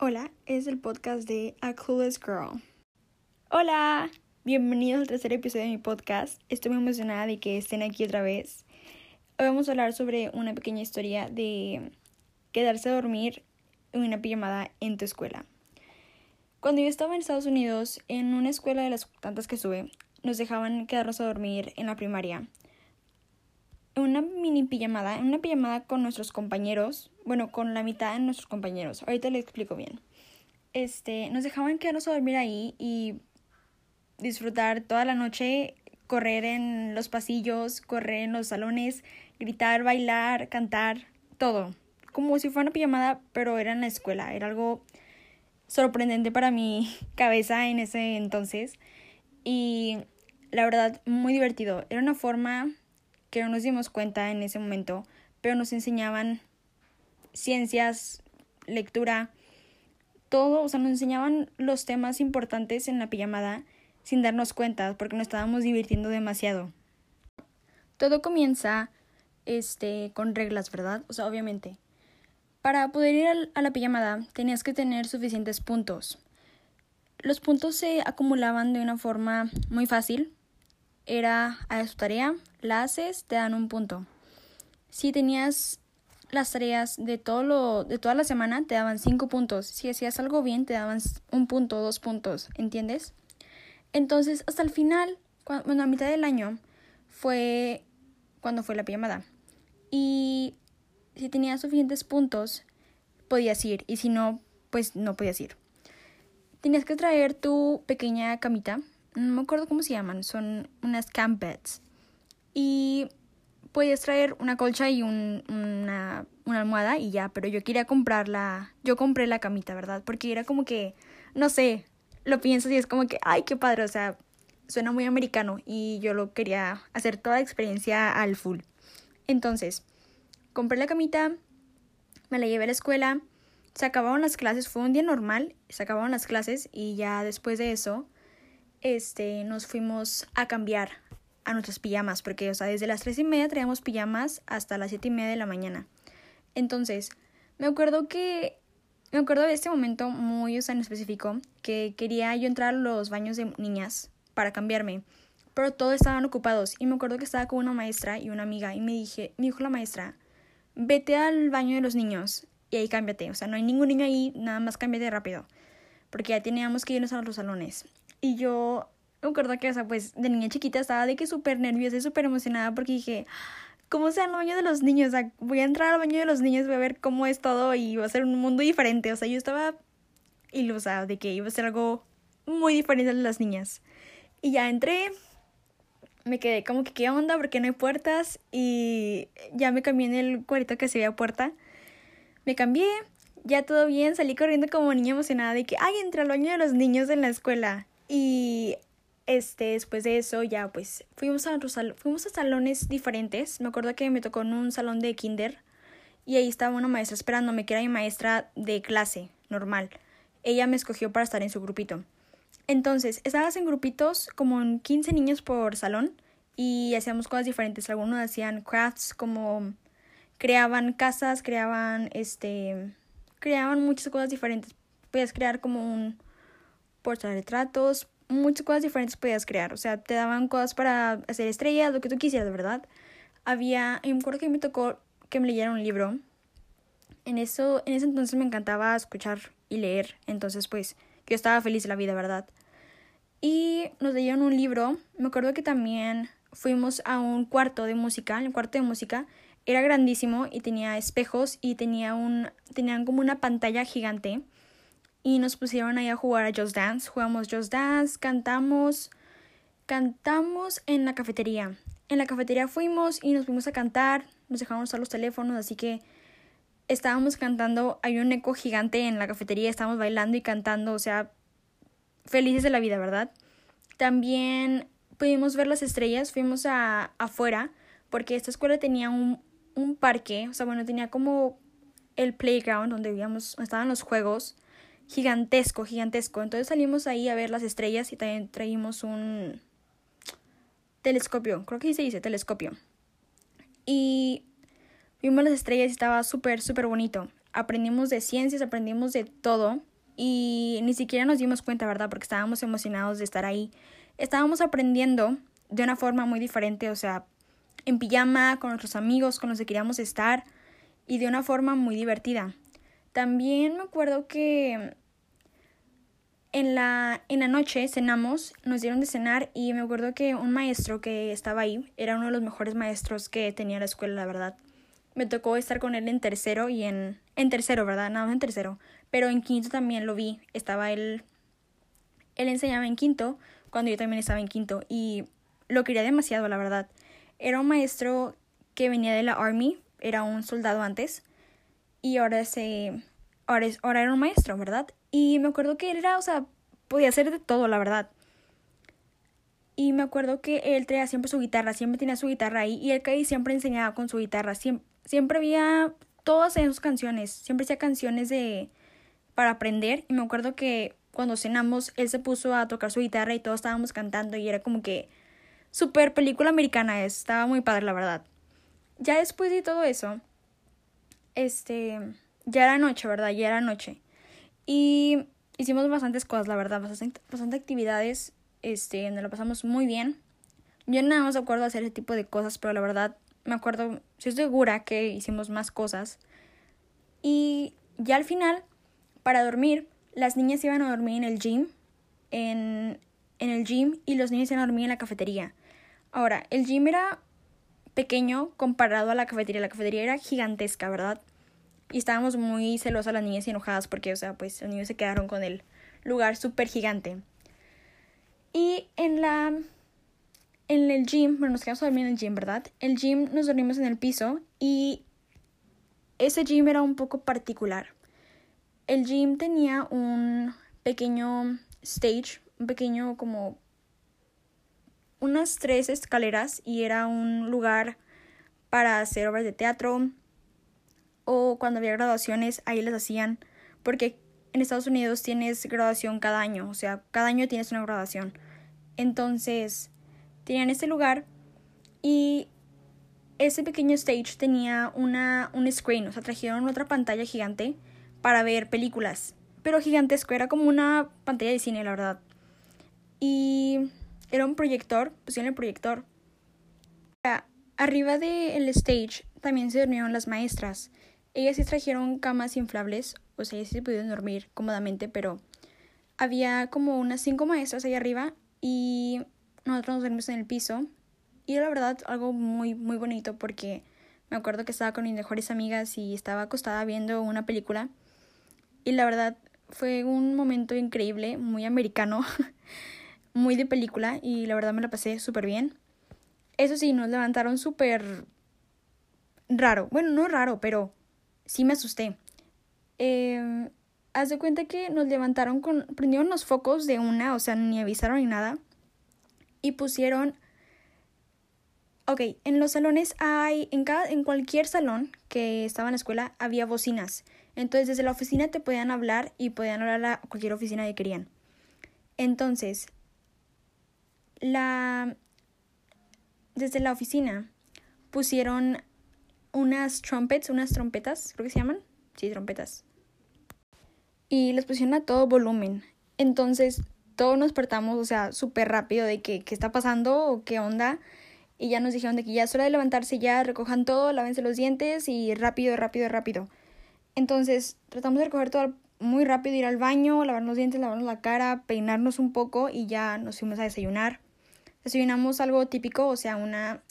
Hola, es el podcast de A Clueless Girl. Hola, bienvenidos al tercer episodio de mi podcast. Estoy muy emocionada de que estén aquí otra vez. Hoy vamos a hablar sobre una pequeña historia de quedarse a dormir en una pijamada en tu escuela. Cuando yo estaba en Estados Unidos, en una escuela de las tantas que estuve, nos dejaban quedarnos a dormir en la primaria una mini pijamada, una pijamada con nuestros compañeros, bueno, con la mitad de nuestros compañeros. Ahorita le explico bien. Este, nos dejaban quedarnos a dormir ahí y disfrutar toda la noche, correr en los pasillos, correr en los salones, gritar, bailar, cantar, todo. Como si fuera una pijamada, pero era en la escuela. Era algo sorprendente para mi cabeza en ese entonces. Y la verdad, muy divertido. Era una forma que no nos dimos cuenta en ese momento, pero nos enseñaban ciencias, lectura, todo, o sea, nos enseñaban los temas importantes en la pijamada sin darnos cuenta, porque nos estábamos divirtiendo demasiado. Todo comienza este con reglas, ¿verdad? O sea, obviamente. Para poder ir a la pijamada tenías que tener suficientes puntos. Los puntos se acumulaban de una forma muy fácil, era a su tarea, la haces, te dan un punto. Si tenías las tareas de todo lo de toda la semana te daban cinco puntos. Si hacías algo bien te daban un punto, dos puntos, ¿entiendes? Entonces, hasta el final, bueno, a mitad del año fue cuando fue la pijamada. Y si tenías suficientes puntos, podías ir. Y si no, pues no podías ir. Tenías que traer tu pequeña camita no me acuerdo cómo se llaman, son unas camp beds. Y puedes traer una colcha y un, una, una almohada y ya, pero yo quería comprarla, yo compré la camita, ¿verdad? Porque era como que, no sé, lo pienso y es como que, ay, qué padre, o sea, suena muy americano y yo lo quería hacer toda la experiencia al full. Entonces, compré la camita, me la llevé a la escuela, se acabaron las clases, fue un día normal, se acabaron las clases y ya después de eso este, nos fuimos a cambiar a nuestras pijamas, porque, o sea, desde las tres y media traíamos pijamas hasta las siete y media de la mañana. Entonces, me acuerdo que, me acuerdo de este momento muy, o sea, en específico, que quería yo entrar a los baños de niñas para cambiarme, pero todos estaban ocupados y me acuerdo que estaba con una maestra y una amiga y me dije, me dijo la maestra, vete al baño de los niños y ahí cámbiate, o sea, no hay ningún niño ahí, nada más cámbiate rápido, porque ya teníamos que irnos a los salones. Y yo me acuerdo que, o sea, pues de niña chiquita estaba de que súper nerviosa y súper emocionada porque dije, ¿cómo sea el baño de los niños? O sea, voy a entrar al baño de los niños, voy a ver cómo es todo y va a ser un mundo diferente. O sea, yo estaba ilusa de que iba a ser algo muy diferente de las niñas. Y ya entré, me quedé como que qué onda porque no hay puertas y ya me cambié en el cuarito que se veía puerta. Me cambié, ya todo bien, salí corriendo como niña emocionada de que, ay, entré al baño de los niños en la escuela. Y este, después de eso ya pues fuimos a, fuimos a salones diferentes. Me acuerdo que me tocó en un salón de kinder y ahí estaba una maestra esperándome, que era mi maestra de clase normal. Ella me escogió para estar en su grupito. Entonces, estabas en grupitos como en 15 niños por salón y hacíamos cosas diferentes. Algunos hacían crafts como creaban casas, creaban este creaban muchas cosas diferentes. Podías crear como un retratos, muchas cosas diferentes podías crear. O sea, te daban cosas para hacer estrellas, lo que tú quisieras, ¿verdad? Había, y me acuerdo que me tocó que me leyera un libro. En eso, en ese entonces me encantaba escuchar y leer. Entonces, pues, yo estaba feliz de la vida, ¿verdad? Y nos leyeron un libro. Me acuerdo que también fuimos a un cuarto de música. El cuarto de música era grandísimo y tenía espejos y tenía un, tenían como una pantalla gigante y nos pusieron ahí a jugar a Just Dance. Jugamos Just Dance, cantamos, cantamos en la cafetería. En la cafetería fuimos y nos fuimos a cantar, nos dejaron usar los teléfonos, así que estábamos cantando, hay un eco gigante en la cafetería, estábamos bailando y cantando, o sea, felices de la vida, ¿verdad? También pudimos ver las estrellas, fuimos a, afuera, porque esta escuela tenía un, un parque, o sea, bueno, tenía como el playground donde vivíamos, estaban los juegos gigantesco, gigantesco. Entonces salimos ahí a ver las estrellas y también traímos un telescopio, creo que se dice telescopio. Y vimos las estrellas y estaba súper, súper bonito. aprendimos de ciencias, aprendimos de todo y ni siquiera nos dimos cuenta, ¿verdad? Porque estábamos emocionados de estar ahí. Estábamos aprendiendo de una forma muy diferente, o sea, en pijama, con nuestros amigos, con los que queríamos estar y de una forma muy divertida. También me acuerdo que en la, en la noche cenamos, nos dieron de cenar y me acuerdo que un maestro que estaba ahí era uno de los mejores maestros que tenía la escuela, la verdad. Me tocó estar con él en tercero y en... En tercero, ¿verdad? Nada más en tercero. Pero en quinto también lo vi. Estaba él... Él enseñaba en quinto cuando yo también estaba en quinto y lo quería demasiado, la verdad. Era un maestro que venía de la Army, era un soldado antes y ahora se... Ahora, es, ahora era un maestro, ¿verdad? Y me acuerdo que él era, o sea, podía hacer de todo, la verdad. Y me acuerdo que él traía siempre su guitarra, siempre tenía su guitarra ahí. Y él que siempre enseñaba con su guitarra. Siempre, siempre había todas en sus canciones. Siempre hacía canciones de para aprender. Y me acuerdo que cuando cenamos, él se puso a tocar su guitarra y todos estábamos cantando. Y era como que super película americana. Estaba muy padre, la verdad. Ya después de todo eso, este, ya era noche, ¿verdad? Ya era noche. Y hicimos bastantes cosas, la verdad, bastante, bastante actividades, este, nos lo pasamos muy bien. Yo nada más acuerdo hacer ese tipo de cosas, pero la verdad me acuerdo, estoy segura que hicimos más cosas. Y ya al final, para dormir, las niñas iban a dormir en el gym, en, en el gym, y los niños iban a dormir en la cafetería. Ahora, el gym era pequeño comparado a la cafetería. La cafetería era gigantesca, ¿verdad? Y estábamos muy celosas las niñas y enojadas porque, o sea, pues los niños se quedaron con el lugar súper gigante. Y en la... En el gym, bueno, nos quedamos a dormir en el gym, ¿verdad? El gym nos dormimos en el piso y ese gym era un poco particular. El gym tenía un pequeño stage, un pequeño como unas tres escaleras y era un lugar para hacer obras de teatro, o cuando había graduaciones ahí les hacían porque en Estados Unidos tienes graduación cada año, o sea, cada año tienes una graduación. Entonces, tenían este lugar y ese pequeño stage tenía una, un screen, o sea, trajeron otra pantalla gigante para ver películas, pero gigantesco, era como una pantalla de cine, la verdad. Y era un proyector, pusieron el proyector. Arriba del stage también se durmieron las maestras ellas sí trajeron camas inflables, o sea, ellas sí pudieron dormir cómodamente, pero había como unas cinco maestras ahí arriba y nosotros nos dormimos en el piso. Y la verdad algo muy, muy bonito porque me acuerdo que estaba con mis mejores amigas y estaba acostada viendo una película. Y la verdad fue un momento increíble, muy americano, muy de película y la verdad me la pasé súper bien. Eso sí, nos levantaron súper raro. Bueno, no raro, pero sí me asusté. Eh, haz de cuenta que nos levantaron con. prendieron los focos de una, o sea, ni avisaron ni nada. Y pusieron. Ok, en los salones hay. En, cada, en cualquier salón que estaba en la escuela había bocinas. Entonces, desde la oficina te podían hablar y podían hablar a cualquier oficina que querían. Entonces, la. Desde la oficina pusieron unas trompetas, creo que se llaman. Sí, trompetas. Y las pusieron a todo volumen. Entonces, todos nos despertamos, o sea, súper rápido de que qué está pasando o qué onda. Y ya nos dijeron de que ya es hora de levantarse, ya recojan todo, lávense los dientes y rápido, rápido, rápido. Entonces, tratamos de recoger todo muy rápido, ir al baño, lavarnos los dientes, lavarnos la cara, peinarnos un poco y ya nos fuimos a desayunar. Desayunamos algo típico, o sea, una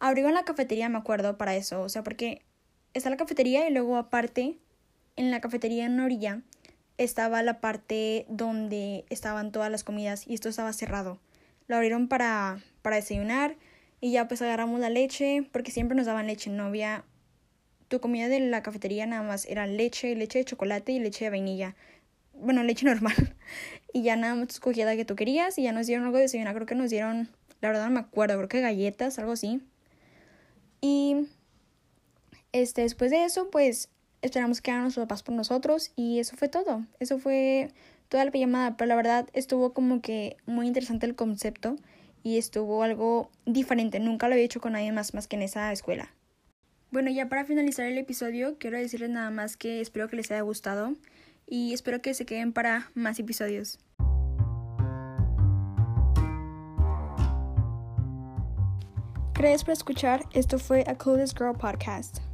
Abrieron la cafetería, me acuerdo, para eso. O sea, porque está la cafetería y luego aparte, en la cafetería en orilla, estaba la parte donde estaban todas las comidas y esto estaba cerrado. Lo abrieron para, para desayunar y ya pues agarramos la leche, porque siempre nos daban leche, no había... Tu comida de la cafetería nada más era leche, leche de chocolate y leche de vainilla. Bueno, leche normal. y ya nada más escogías la que tú querías y ya nos dieron algo de desayunar. Creo que nos dieron, la verdad no me acuerdo, creo que galletas, algo así. Y este, después de eso, pues esperamos que hagan nuestros papás por nosotros y eso fue todo. Eso fue toda la pijamada, pero la verdad estuvo como que muy interesante el concepto y estuvo algo diferente. Nunca lo había hecho con nadie más más que en esa escuela. Bueno, ya para finalizar el episodio, quiero decirles nada más que espero que les haya gustado y espero que se queden para más episodios. Gracias por escuchar. Esto fue A Clueless Girl Podcast.